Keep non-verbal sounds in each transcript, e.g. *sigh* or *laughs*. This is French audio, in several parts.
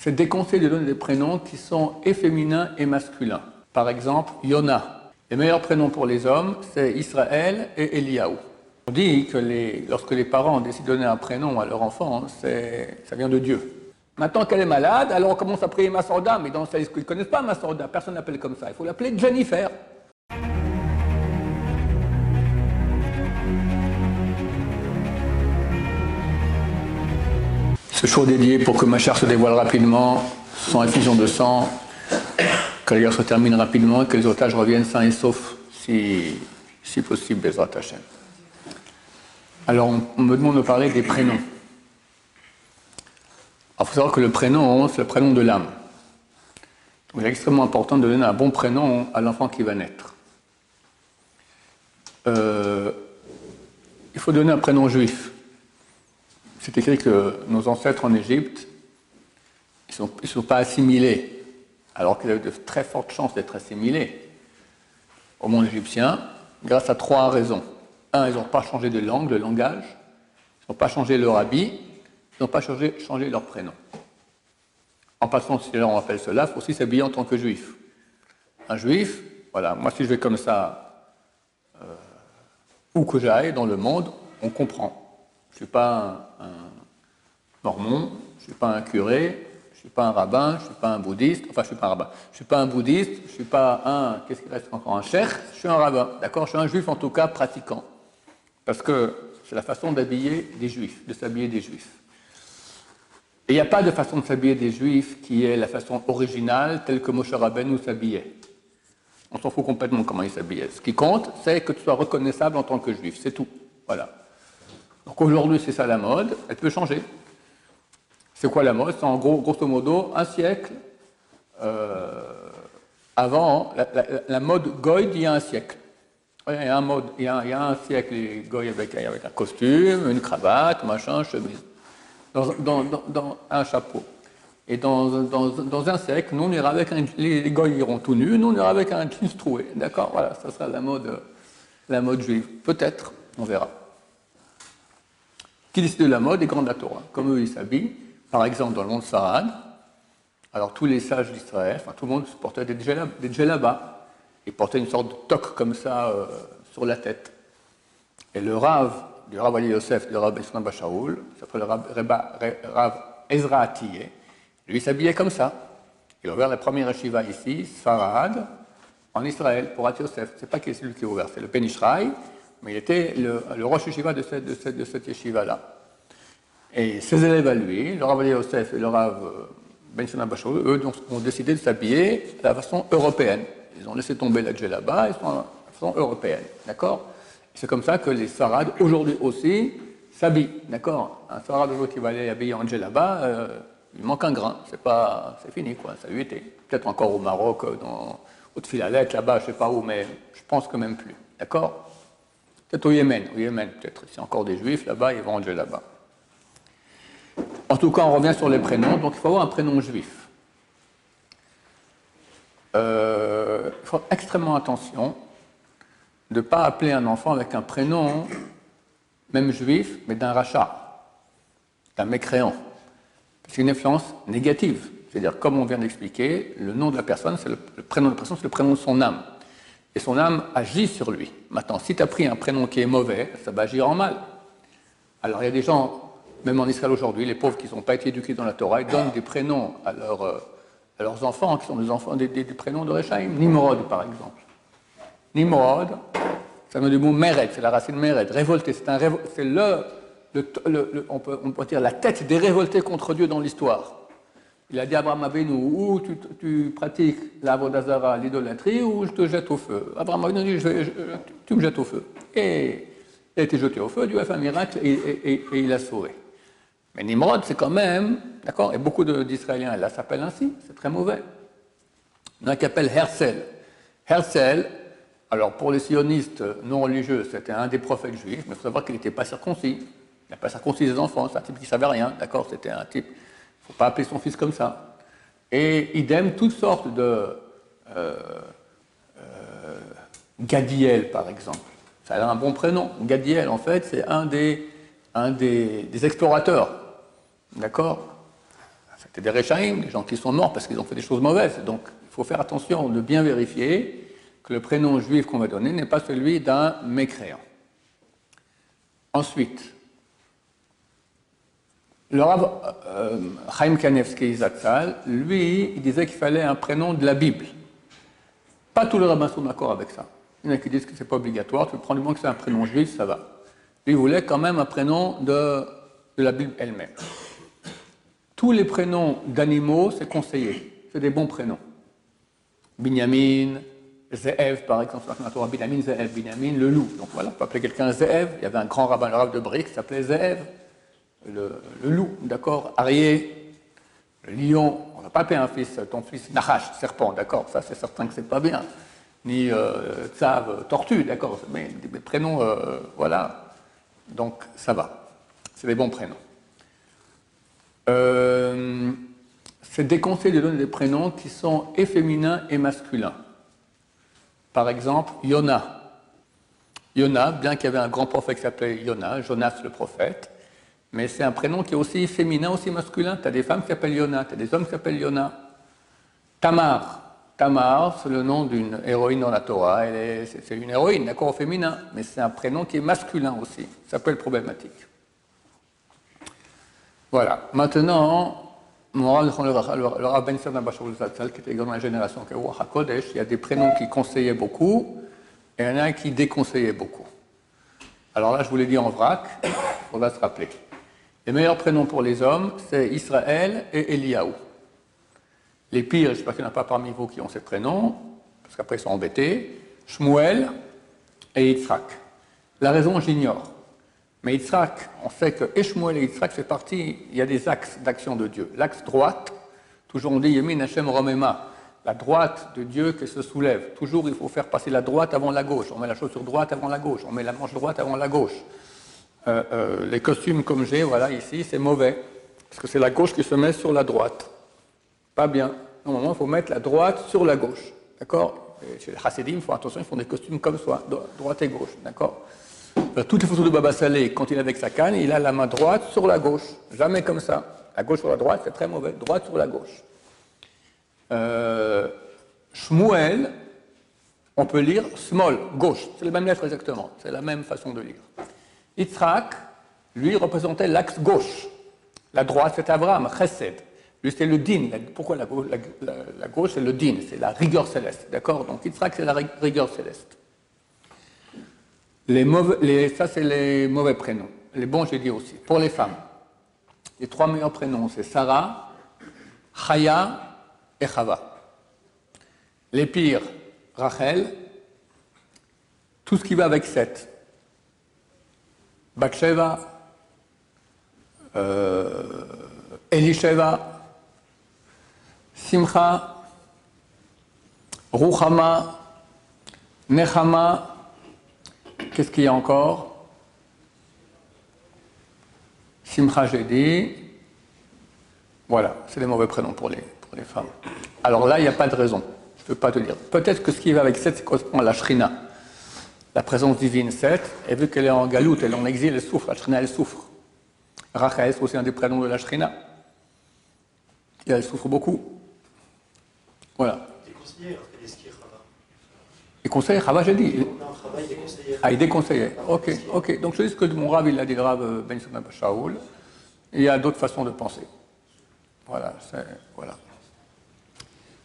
c'est déconseillé de donner des prénoms qui sont et féminins et masculins. Par exemple, Yona. Les meilleurs prénoms pour les hommes, c'est Israël et Eliaou. On dit que lorsque les parents décident de donner un prénom à leur enfant, ça vient de Dieu. Maintenant qu'elle est malade, alors on commence à prier Massorda, mais dans ils ne connaissent pas Massorda, personne n'appelle comme ça. Il faut l'appeler Jennifer. Ce show dédié pour que ma chère se dévoile rapidement, sans effusion de sang, que la guerre se termine rapidement et que les otages reviennent sains et saufs, si, si possible, Bezrat Hashem. Alors, on me demande de parler des prénoms. Il faut savoir que le prénom, c'est le prénom de l'âme. Il est extrêmement important de donner un bon prénom à l'enfant qui va naître. Euh, il faut donner un prénom juif. C'est écrit que nos ancêtres en Égypte, ils ne sont, pas assimilés, alors qu'ils avaient de très fortes chances d'être assimilés au monde égyptien, grâce à trois raisons. Un, ils n'ont pas changé de langue, de langage, ils n'ont pas changé leur habit, n'ont pas changé, leur prénom. En passant, si on appelle cela, il faut aussi s'habiller en tant que juif. Un juif, voilà, moi si je vais comme ça, euh, où que j'aille dans le monde, on comprend. Je ne suis pas un, mormon, je ne suis pas un curé, je ne suis pas un rabbin, je ne suis pas un bouddhiste, enfin je ne suis pas un rabbin, je ne suis pas un bouddhiste, je ne suis pas un, qu'est-ce qu'il reste encore, un cher, je suis un rabbin, d'accord Je suis un juif en tout cas pratiquant. Parce que c'est la façon d'habiller des juifs, de s'habiller des juifs. Et il n'y a pas de façon de s'habiller des Juifs qui est la façon originale telle que Moshe Rabbeinu s'habillait. On s'en fout complètement comment il s'habillait. Ce qui compte, c'est que tu sois reconnaissable en tant que Juif, c'est tout. Voilà. Donc aujourd'hui, c'est ça la mode, elle peut changer. C'est quoi la mode? C'est en gros, grosso modo, un siècle euh, avant, la, mode Goy d'il y a un siècle. Il y a un, siècle, Goy avec, un costume, une cravate, machin, chemise dans, un chapeau. Et dans, un siècle, nous on ira avec un, les gars iront tout nus, nous on ira avec un jeans troué. D'accord? Voilà, ça sera la mode, la mode juive. Peut-être, on verra. Qui décide de la mode est Grand Torah. Comme eux, ils s'habillent. Par exemple, dans le monde Sarad, alors tous les sages d'Israël, enfin tout le monde portait des djellabas. Ils portaient une sorte de toque comme ça euh, sur la tête. Et le rave du Rav Ali Yosef, du Rav Ismail Bachaoul, s'appelle le Rav, Ezra Atiyeh. Lui s'habillait comme ça. Il a ouvert la première yeshiva ici, Sfarad, en Israël, pour Ati Yosef. C'est pas qui c'est lui qui a ouvert, c'est le Penishraï, mais il était le, le Yeshiva de cette, de cette, de cette yeshiva-là. Et ses élèves à lui, le Rav Yosef et le Rav euh, Ben Bachaoul, eux ont décidé de s'habiller de la façon européenne. Ils ont laissé tomber la là-bas, ils sont de façon européenne. D'accord? C'est comme ça que les sarades, aujourd'hui aussi, s'habillent. D'accord? Un sarade aujourd'hui qui va aller habiller en là-bas, euh, il manque un grain. C'est pas, c'est fini, quoi. Ça lui était. Peut-être encore au Maroc, dans, au Tfilalet, là-bas, je sais pas où, mais je pense que même plus. D'accord? Peut-être au Yémen. Au Yémen, peut-être. A encore des juifs là-bas, ils vont en là-bas. En tout cas, on revient sur les prénoms. Donc, il faut avoir un prénom juif. Euh, il faut extrêmement attention de ne pas appeler un enfant avec un prénom, même juif, mais d'un rachat, d'un mécréant. C'est une influence négative. C'est-à-dire, comme on vient d'expliquer, le nom de la personne, c'est le, prénom de la personne, c'est le prénom de son âme. Et son âme agit sur lui. Maintenant, si tu as pris un prénom qui est mauvais, ça va agir en mal. Alors, il y a des gens, même en Israël aujourd'hui, les pauvres qui n'ont pas été éduqués dans la Torah, ils donnent des prénoms à, euh, leurs enfants, qui sont des, enfants, des, prénoms de Rechaim. Nimrod, par exemple. Nimrod, ça vient du mot meret, c'est la racine meret, révolté. C'est, un le, on, peut, dire la tête des révoltés contre Dieu dans l'histoire. Il a dit à Abraham Avinu, ou tu, pratiques la vodazara, l'idolâtrie, ou je te jette au feu? Abraham Avinu dit, tu me jettes au feu. Et il a été jeté au feu, Dieu a fait un miracle et, il a sauvé. Mais Nimrod, c'est quand même, d'accord, et beaucoup d'Israéliens là s'appellent ainsi, c'est très mauvais. Il y en a qui appellent Hersel. Hersel, alors pour les sionistes non religieux, c'était un des prophètes juifs, mais il faut savoir qu'il n'était pas circoncis. Il n'a pas circoncis les enfants, c'est un type qui ne savait rien, d'accord C'était un type, faut pas appeler son fils comme ça. Et idem, toutes sortes de... Euh, euh, Gadiel, par exemple. Ça a un bon prénom. Gadiel, en fait, c'est un des, un des, explorateurs. D'accord? C'était des Réchaïm, des gens qui sont morts parce qu'ils ont fait des choses mauvaises. Donc il faut faire attention de bien vérifier que le prénom juif qu'on va donner n'est pas celui d'un mécréant. Ensuite, le Rav euh, Chaim Kanevski Zatzal, lui, il disait qu'il fallait un prénom de la Bible. Pas tous les rabbins sont d'accord avec ça. Il y en a qui disent que c'est pas obligatoire, tu prends du moment que c'est un prénom juif, ça va. Lui, il voulait quand même un prénom de, la Bible elle-même. Tous les prénoms d'animaux, c'est conseillé. C'est des bons prénoms. Binyamin, Ze'ev, par exemple, dans la Binyamin, Ze'ev, Binyamin, le loup. Donc voilà, on peut appeler quelqu'un Ze'ev. Il y avait un grand rabbin, rabbin de Brick, qui s'appelait Ze'ev, le, loup, d'accord Arié, le lion. On n'a pas appelé un fils, ton fils Nahash, serpent, d'accord Ça, c'est certain que c'est pas bien. Ni euh, tortue, d'accord Mais des prénoms, euh, voilà. Donc ça va. C'est des bons prénoms. Euh, c'est déconseillé de donner des prénoms qui sont et féminins et masculins. Par exemple, Yona. Yona, bien qu'il y avait un grand prophète qui s'appelait Yona, Jonas le prophète, mais c'est un prénom qui est aussi féminin, aussi masculin. Tu as des femmes qui s'appellent Yona, tu as des hommes qui s'appellent Yona. Tamar. Tamar, c'est le nom d'une héroïne dans la Torah. C'est une héroïne, d'accord, au féminin, mais c'est un prénom qui est masculin aussi. Ça peut être problématique. Voilà. Maintenant, le Rav Ben Zatzal, qui était dans la génération Kodesh, il y a des prénoms qui conseillaient beaucoup et il y en a qui déconseillaient beaucoup. Alors là, je vous l'ai dit en vrac, *coughs* on va se rappeler. Les meilleurs prénoms pour les hommes, c'est Israël et Eliaou. Les pires, je ne sais pas qu'il n'y en a pas parmi vous qui ont ces prénoms, parce qu'après ils sont embêtés, Shmuel et Yitzhak. La raison, j'ignore. Mais Yitzhak, on sait que Eshmuel et Yitzhak, c'est parti, il y a des axes d'action de Dieu. L'axe droite, toujours on dit Yemin Hashem Romema, la droite de Dieu qui se soulève. Toujours il faut faire passer la droite avant la gauche. On met la chaussure droite avant la gauche. On met la manche droite avant la gauche. Euh, euh, les costumes comme j'ai, voilà, ici, c'est mauvais. Parce que c'est la gauche qui se met sur la droite. Pas bien. Normalement, il faut mettre la droite sur la gauche. D'accord Chez les Hasidim, il faut attention, ils font des costumes comme ça, droite et gauche. D'accord euh, toutes les photos de Baba Salé, quand il est avec sa canne, il a la main droite sur la gauche. Jamais comme ça. La gauche sur la droite, c'est très mauvais. Droite sur la gauche. Euh, Shmuel, on peut lire small, gauche. C'est la même lettre exactement. C'est la même façon de lire. Yitzhak, lui, représentait l'axe gauche. La droite, c'est Abraham, Chesed. Lui, c'est le din. Pourquoi la, gauche, c'est le din C'est la rigueur céleste. D'accord? Donc Yitzhak, c'est la rigueur céleste. Les ça, c'est les mauvais prénoms. Les bons, j'ai dit aussi. Pour les femmes, les trois meilleurs prénoms, c'est Sarah, Chaya et Chava. Les pires, Rachel, tout ce qui va avec sept. Bathsheba, euh, Elisheva, Simcha, Ruchama, Nechama, Qu'est-ce qu'il y a encore? Simcha, j'ai dit. Voilà, c'est les mauvais prénoms pour les, femmes. Alors là, il n'y a pas de raison. Je ne peux pas te dire. Peut-être que ce qui va avec 7, correspond à la Shrina. La présence divine 7, et vu qu'elle est en galoute, elle est en exil, elle souffre. La Shrina, elle souffre. Rachel, c'est aussi un des prénoms de la Shrina. Et elle souffre beaucoup. Voilà. Les conseillers, Rava, j'ai dit. Ah, il déconseillait. Ok, ok. Donc je dis ce que mon Rav, il a dit, le Rav Ben Shaoul. Il y a d'autres façons de penser. Voilà, c'est voilà.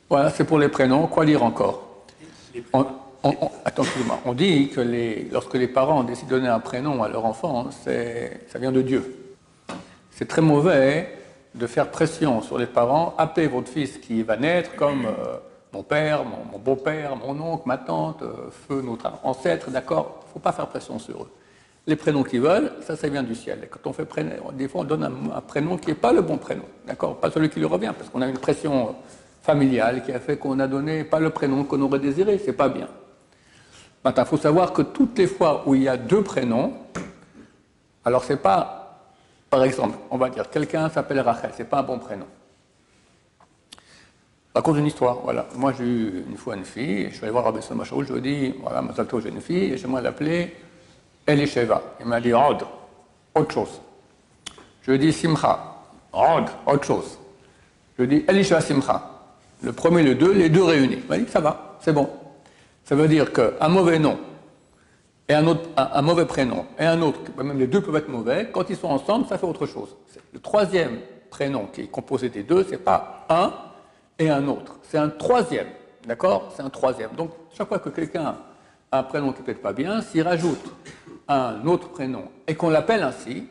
Voilà, c'est pour les prénoms. Quoi lire encore? On, On dit que lorsque les parents décident de donner un prénom à leur enfant, ça vient de Dieu. C'est très mauvais de faire pression sur les parents. Appelez votre fils qui va naître comme. Euh, mon père, mon, beau-père, mon oncle, ma tante, euh, feu, notre ancêtre, d'accord? Il ne faut pas faire pression sur eux. Les prénoms qu'ils veulent, ça, ça vient du ciel. Quand on fait des fois, on donne un, prénom qui n'est pas le bon prénom, d'accord? Pas celui qui lui revient, parce qu'on a une pression familiale qui a fait qu'on a donné pas le prénom qu'on aurait désiré, c'est pas bien. Maintenant, il faut savoir que toutes les fois où il y a deux prénoms, alors c'est pas, par exemple, on va dire, quelqu'un s'appelle Rachel, c'est pas un bon prénom. À cause d'une histoire, voilà. Moi, j'ai eu une fois une fille, je suis allé voir Rabbi Machaoul, je lui ai dit, voilà, Mazalto, j'ai une fille, et j'aimerais l'appeler Elisheva. Il m'a dit, Rod, autre chose. Je lui ai dit, Simcha, Rod, autre chose. Je dis Elisha Simcha. Le premier, le deux, les deux réunis. Vous voyez, ça va, c'est bon. Ça veut dire qu'un mauvais nom et un, autre, un, mauvais prénom et un autre, même les deux peuvent être mauvais, quand ils sont ensemble, ça fait autre chose. Le troisième prénom qui est composé des deux, c'est pas un et un autre, c'est un troisième. D'accord? C'est un troisième. Donc, chaque fois que quelqu'un a un prénom qui peut-être pas bien, s'il rajoute un autre prénom et qu'on l'appelle ainsi,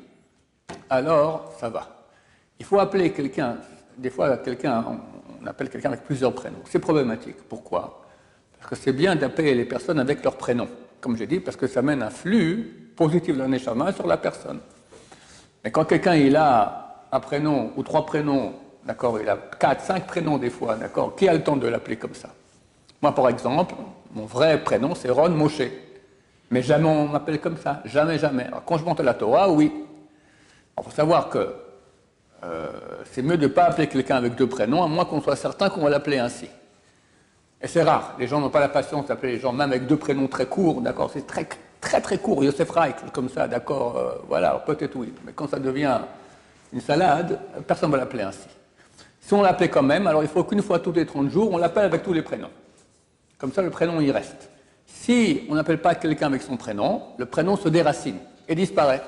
alors ça va. Il faut appeler quelqu'un, des fois, quelqu'un, on appelle quelqu'un avec plusieurs prénoms. C'est problématique. Pourquoi? Parce que c'est bien d'appeler les personnes avec leur prénom comme j'ai dit, parce que ça mène un flux positif d'un échama sur la personne. Mais quand quelqu'un il a un prénom ou trois prénoms, d'accord, il a quatre, cinq prénoms des fois, d'accord, qui a le temps de l'appeler comme ça? Moi, par exemple, mon vrai prénom c'est Ron Moshe. Mais jamais on m'appelle comme ça, jamais, jamais. Alors, quand je monte à la Torah, oui. Il faut savoir que euh, c'est mieux de ne pas appeler quelqu'un avec deux prénoms, à moins qu'on soit certain qu'on va l'appeler ainsi. Et c'est rare. Les gens n'ont pas la patience d'appeler les gens, même avec deux prénoms très courts, d'accord C'est très, très, court. Yosef Reich, comme ça, d'accord euh, Voilà, peut-être oui. Mais quand ça devient une salade, personne ne va l'appeler ainsi. Si on l'appelait quand même, alors il faut qu'une fois tous les 30 jours, on l'appelle avec tous les prénoms. Comme ça, le prénom y reste. Si on n'appelle pas quelqu'un avec son prénom, le prénom se déracine et disparaît.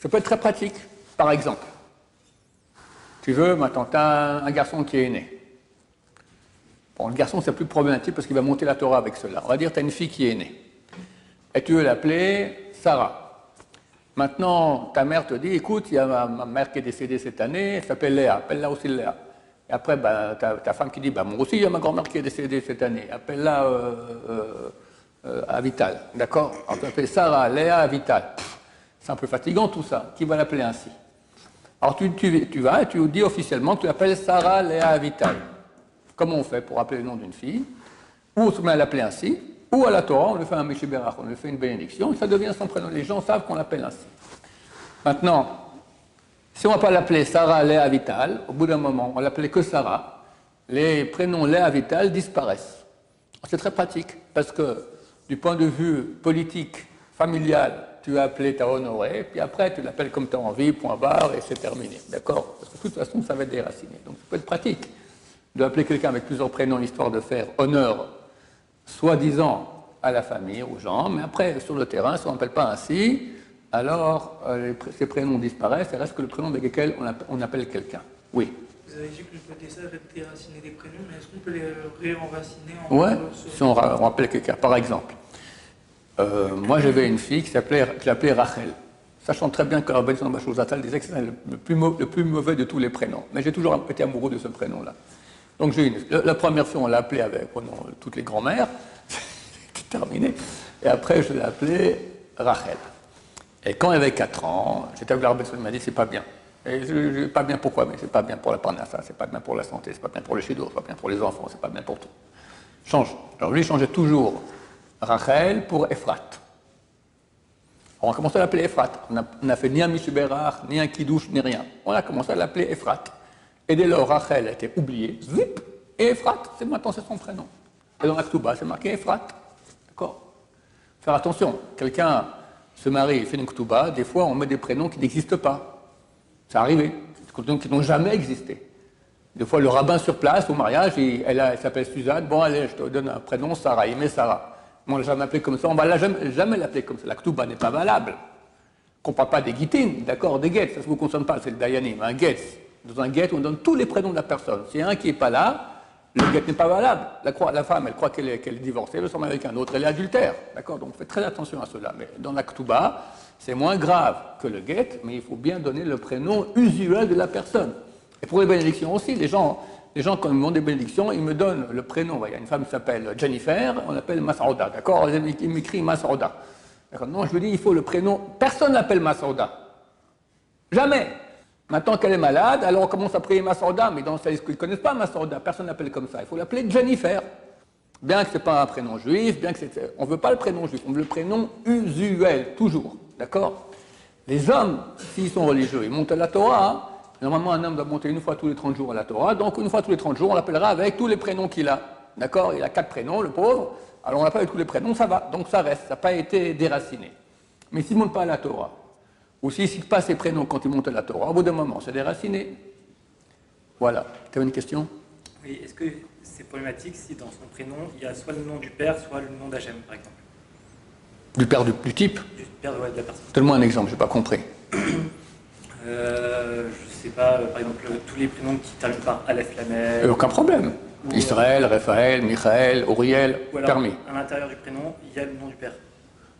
Ça peut être très pratique. Par exemple, tu veux, maintenant, tu as un garçon qui est né. Bon, le garçon, c'est plus problématique parce qu'il va monter la Torah avec cela. On va dire, tu as une fille qui est née. Et tu veux l'appeler Sarah. Maintenant, ta mère te dit, écoute, il y a ma, mère qui est décédée cette année, elle s'appelle Léa, appelle-la aussi Léa. Et après, ben, ta, femme qui dit, bah, moi aussi, il y a ma grand-mère qui est décédée cette année, appelle-la euh, euh, euh Avital. D'accord? On peut appeler Sarah, Léa, Avital. C'est un peu fatigant tout ça. Qui va l'appeler ainsi? Alors tu, tu, tu, vas et tu dis officiellement que tu l'appelles Sarah, Léa, Avital. Comment on fait pour appeler le nom d'une fille Ou à l'appeler ainsi, ou à la Torah, on lui fait un Meshiberach, on lui fait une bénédiction, et ça devient son prénom. Les gens savent qu'on l'appelle ainsi. Maintenant, si on ne va pas l'appeler Sarah Léa Vital, au bout d'un moment, on l'appelait que Sarah, les prénoms Léa Vital disparaissent. C'est très pratique, parce que du point de vue politique, familial, tu as appelé, ta honoré, puis après tu l'appelles comme tu as envie, point barre, et c'est terminé. D'accord Parce que de toute façon, ça va être déraciné. Donc ça peut être pratique d'appeler quelqu'un avec plusieurs prénoms histoire de faire honneur, soi-disant, à la famille, aux gens, mais après, sur le terrain, si on n'appelle pas ainsi, alors euh, ces prénoms disparaissent et reste que le prénom avec lequel on appelle, quelqu'un. Oui. Vous avez dit que le côté ça déraciner des prénoms, mais est-ce qu'on peut les réenraciner en Ouais, si on, appelle quelqu'un. Par exemple, euh, moi j'avais une fille qui s'appelait Rachel. Sachant très bien que Rabbi Zatal disait que c'était le plus, le plus mauvais de tous les prénoms. Mais j'ai toujours été amoureux de ce prénom-là. Donc j'ai la première fois, on l'a appelé avec toutes les grand-mères, *laughs* c'était terminé. Et après, je l'ai appelé Rachel. Et quand elle avait 4 ans, j'étais avec l'arbitre, il m'a dit c'est pas bien. Et je, pas bien pourquoi, mais c'est pas bien pour la parnassa, c'est pas bien pour la santé, c'est pas bien pour le chido, c'est pas bien pour les enfants, c'est pas bien pour tout. Change. Alors lui, changeait toujours Rachel pour Ephrat. on a commencé à l'appeler Ephrat. On n'a fait ni un Mishuberach, ni un Kiddush, ni rien. On a commencé à l'appeler Ephrat. Et dès lors, Rachel a été oubliée, zip, et Ephrat, c'est maintenant c'est son prénom. Et dans l'Aktuba, c'est marqué Ephrat. D'accord Faire attention, quelqu'un se marie, fait une Ktuba, des fois on met des prénoms qui n'existent pas. Ça arrive, des prénoms qui n'ont jamais existé. Des fois, le rabbin sur place, au mariage, elle, s'appelle Suzanne, bon allez, je te donne un prénom, Sarah, il met Sarah. on ne l'a jamais appelé comme ça, on ne va jamais, l'appeler comme ça. La Ktuba n'est pas valable. On ne parle pas des guitines, d'accord, des guettes, ça ne vous concerne pas, c'est le dayanim, un guet. Dans un guet, on donne tous les prénoms de la personne. S'il y a un qui n'est pas là, le guet n'est pas valable. La, femme, elle croit qu'elle est, divorcée, elle s'en avec un autre, elle est adultère. D'accord? Donc faites très attention à cela. Mais dans la c'est moins grave que le guet, mais il faut bien donner le prénom usuel de la personne. Et pour les bénédictions aussi, les gens, les gens quand ils me demandent des bénédictions, ils me donnent le prénom. Il y a une femme qui s'appelle Jennifer, on l'appelle Masauda. D'accord? Il m'écrit Masauda. Non, je lui dis, il faut le prénom. Personne n'appelle Masauda. Jamais. Maintenant qu'elle est malade, alors on commence à prier Massorda, mais dans ce qu'ils ne connaissent pas Massorda, personne n'appelle comme ça. Il faut l'appeler Jennifer. Bien que ce n'est pas un prénom juif, bien que c'est. On ne veut pas le prénom juif, on veut le prénom usuel, toujours. D'accord? Les hommes, s'ils sont religieux, ils montent à la Torah. Normalement, un homme doit monter une fois tous les 30 jours à la Torah. Donc, une fois tous les 30 jours, on l'appellera avec tous les prénoms qu'il a. D'accord? Il a quatre prénoms, le pauvre. Alors, on l'appelle avec tous les prénoms, ça va. Donc, ça reste. Ça n'a pas été déraciné. Mais s'il ne monte pas à la Torah, ou s'il ne cite pas ses prénoms quand il monte à la Torah, au bout d'un moment, c'est déraciné. Voilà. Tu as une question? Oui, est-ce que c'est problématique si dans son prénom, il y a soit le nom du père, soit le nom d'Hachem, par exemple? Du père du, du type? Du père ouais, de la personne. Donne-moi un exemple, je n'ai pas compris. *clears throat* Euh, je sais pas, euh, par exemple, tous les prénoms qui terminent par Aleph Lamel. Euh, aucun problème. Ou, euh, Israël, Raphaël, Michael, Uriel, Ou alors, permis. à l'intérieur du prénom, il y a le nom du père.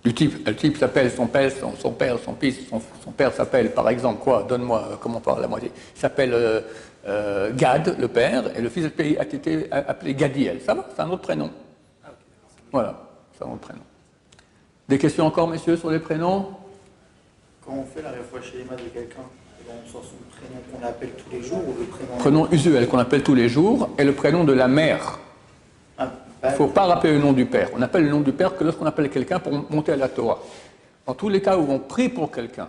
Du type, le type s'appelle son père, son, son père, son fils, son, son père s'appelle par exemple quoi Donne-moi, euh, comment par la moitié Il s'appelle euh, euh, Gad, le père, et le fils a été- appelé Gadiel. Ça va, c'est un autre prénom. Voilà, c'est un autre prénom. Des questions encore, messieurs, sur les prénoms? Quand on fait la réfouachéma de quelqu'un, eh ben, on sort son prénom qu'on appelle tous les jours ou le prénom. Prénom usuel qu'on appelle tous les jours, et le prénom de la mère. Il ne faut pas rappeler le nom du père. On appelle le nom du père que lorsqu'on appelle quelqu'un pour monter à la Torah. Dans tous les cas où on prie pour quelqu'un,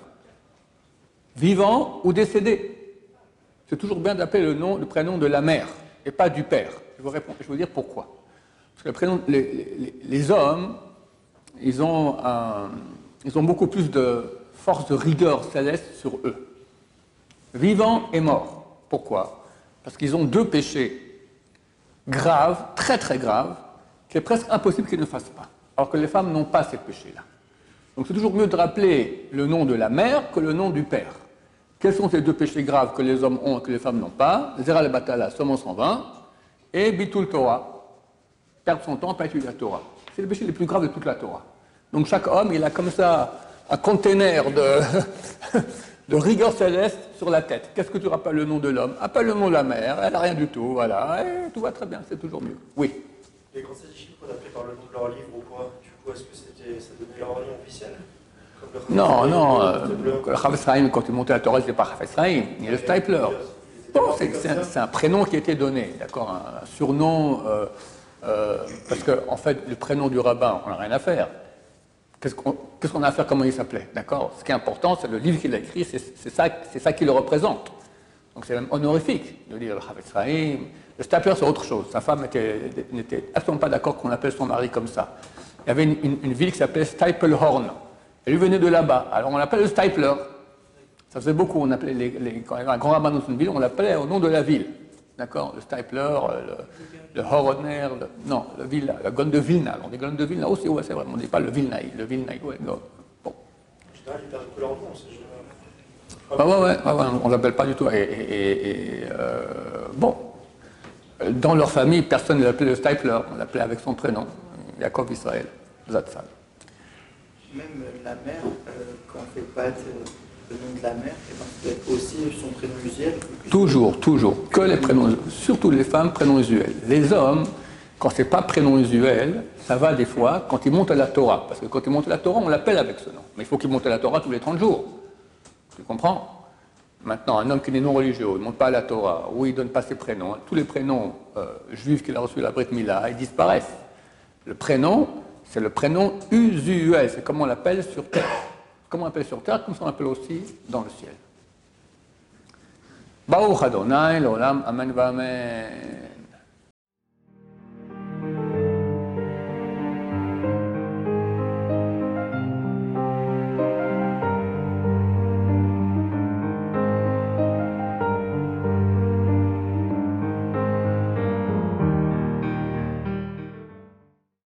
vivant ou décédé, c'est toujours bien d'appeler le nom, le prénom de la mère et pas du père. Je vous, je vais vous dire pourquoi. Parce que les, hommes, ils ont, ils ont beaucoup plus de force de rigueur céleste sur eux. Vivant et mort. Pourquoi? Parce qu'ils ont deux péchés grave, très très grave, qu'il est presque impossible qu'ils ne fassent pas. Alors que les femmes n'ont pas ces péchés-là. Donc c'est toujours mieux de rappeler le nom de la mère que le nom du père. Quels sont ces deux péchés graves que les hommes ont et que les femmes n'ont pas? Zera le Batala, sommant 120, et Bitul Torah, perdre son temps, pas étudier la Torah. C'est le péché le plus grave de toute la Torah. Donc chaque homme, il a comme ça un container de *laughs* rigueur céleste sur la tête. Qu'est-ce que tu rappelles le nom de l'homme? Appelle le nom de la mère, elle n'a rien du tout, voilà, et tout va très bien, c'est toujours mieux. Oui. Les grands sages qu'on appelait par le nom de leur livre ou quoi? Du coup, est-ce que c'était, ça donnait leur nom officiel? Le Non, non, euh, le quand il montait à la Torah, c'était pas Chaim, il y a le Stipler. Bon, c'est c'est un, prénom qui a été donné, d'accord, un, un surnom, euh, euh, parce qu'en en fait, le prénom du rabbin, on n'a rien à faire. Qu'est-ce qu'on a à faire Comment il s'appelait D'accord? Ce qui est important, c'est le livre qu'il a écrit, c'est ça, ça qui le représente. Donc c'est même honorifique de dire le Chavetz Chaim. Le Stapler, c'est autre chose. Sa femme était- n'était absolument pas d'accord qu'on appelle son mari comme ça. Il y avait une, ville qui s'appelait Stapelhorn. Elle lui venait de là-bas. Alors on l'appelle le Stapler. Ça faisait beaucoup. On appelait quand il y avait un grand rabbin dans une ville, on l'appelait au nom de la ville. D'accord Le Stapler, euh, le, le non, le Vilna, le Gon de Vilna. On dit Gon de Vilna aussi, ouais, c'est vrai. On ne dit pas le Vilnaï. Le Vilnaï, ouais, go. Bon. Ah ouais, ouais, ouais, ouais, on ne l'appelle pas du tout. Et, euh, bon, dans leur famille, personne ne l'appelait le Stapler, on l'appelait avec son prénom, Yaakov Israël, Zatzal. Même la mère, euh, quand on fait euh, le nom de la mère, aussi son prénom usuel. Toujours, toujours, que les prénoms, surtout les femmes, prénoms usuels. Les hommes, quand c'est pas prénom usuel, ça va des fois quand ils montent à la Torah. Parce que quand ils montent à la Torah, on l'appelle avec ce nom. Mais il faut qu'ils montent à la Torah tous les 30 jours. Tu comprends? Maintenant, un homme qui n'est non religieux, il ne monte pas à la Torah, ou il ne donne pas ses prénoms, tous les prénoms euh, juifs qu'il a reçus à la Brit Mila, ils disparaissent. Le prénom, c'est le prénom usuel, c'est comme on l'appelle sur terre. Comme on l'appelle sur terre, comme on l'appelle aussi dans le ciel. Baruch Adonai, l'olam, amen, amen.